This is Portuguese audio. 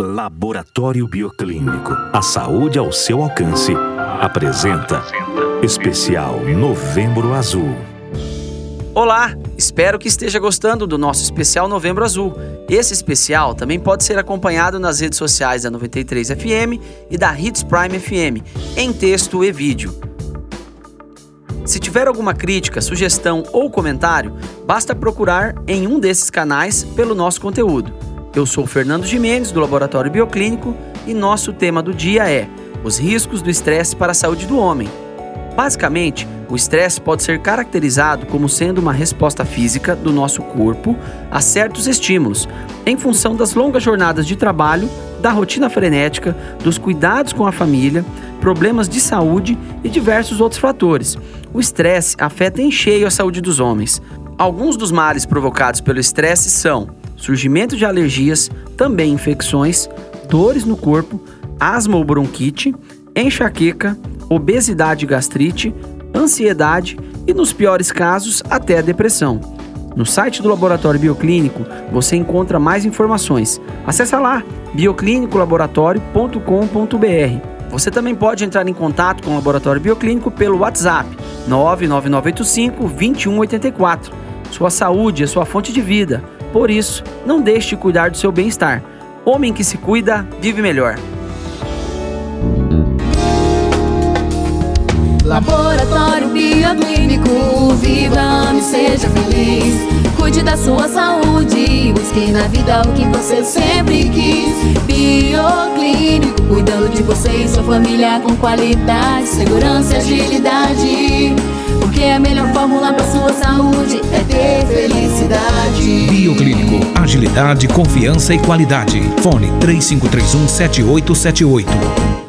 Laboratório Bioclínico. A saúde ao seu alcance. Apresenta Especial Novembro Azul. Olá, espero que esteja gostando do nosso especial Novembro Azul. Esse especial também pode ser acompanhado nas redes sociais da 93 FM e da Hits Prime FM, em texto e vídeo. Se tiver alguma crítica, sugestão ou comentário, basta procurar em um desses canais pelo nosso conteúdo. Eu sou Fernando Jimenez, do Laboratório Bioclínico, e nosso tema do dia é os riscos do estresse para a saúde do homem. Basicamente, o estresse pode ser caracterizado como sendo uma resposta física do nosso corpo a certos estímulos, em função das longas jornadas de trabalho, da rotina frenética, dos cuidados com a família, problemas de saúde e diversos outros fatores. O estresse afeta em cheio a saúde dos homens. Alguns dos males provocados pelo estresse são surgimento de alergias, também infecções, dores no corpo, asma ou bronquite, enxaqueca, obesidade e gastrite, ansiedade e, nos piores casos, até a depressão. No site do Laboratório Bioclínico você encontra mais informações. Acesse lá bioclinicolaboratório.com.br. Você também pode entrar em contato com o Laboratório Bioclínico pelo WhatsApp 99985 2184. Sua saúde é sua fonte de vida. Por isso, não deixe de cuidar do seu bem-estar. Homem que se cuida, vive melhor. Laboratório Bioclínico, viva, ame, seja feliz. Cuide da sua saúde, busque na vida o que você sempre quis. Bioclínico, cuidando de você e sua família com qualidade, segurança e agilidade. Porque a melhor fórmula para sua saúde Agilidade, confiança e qualidade. Fone 3531 7878.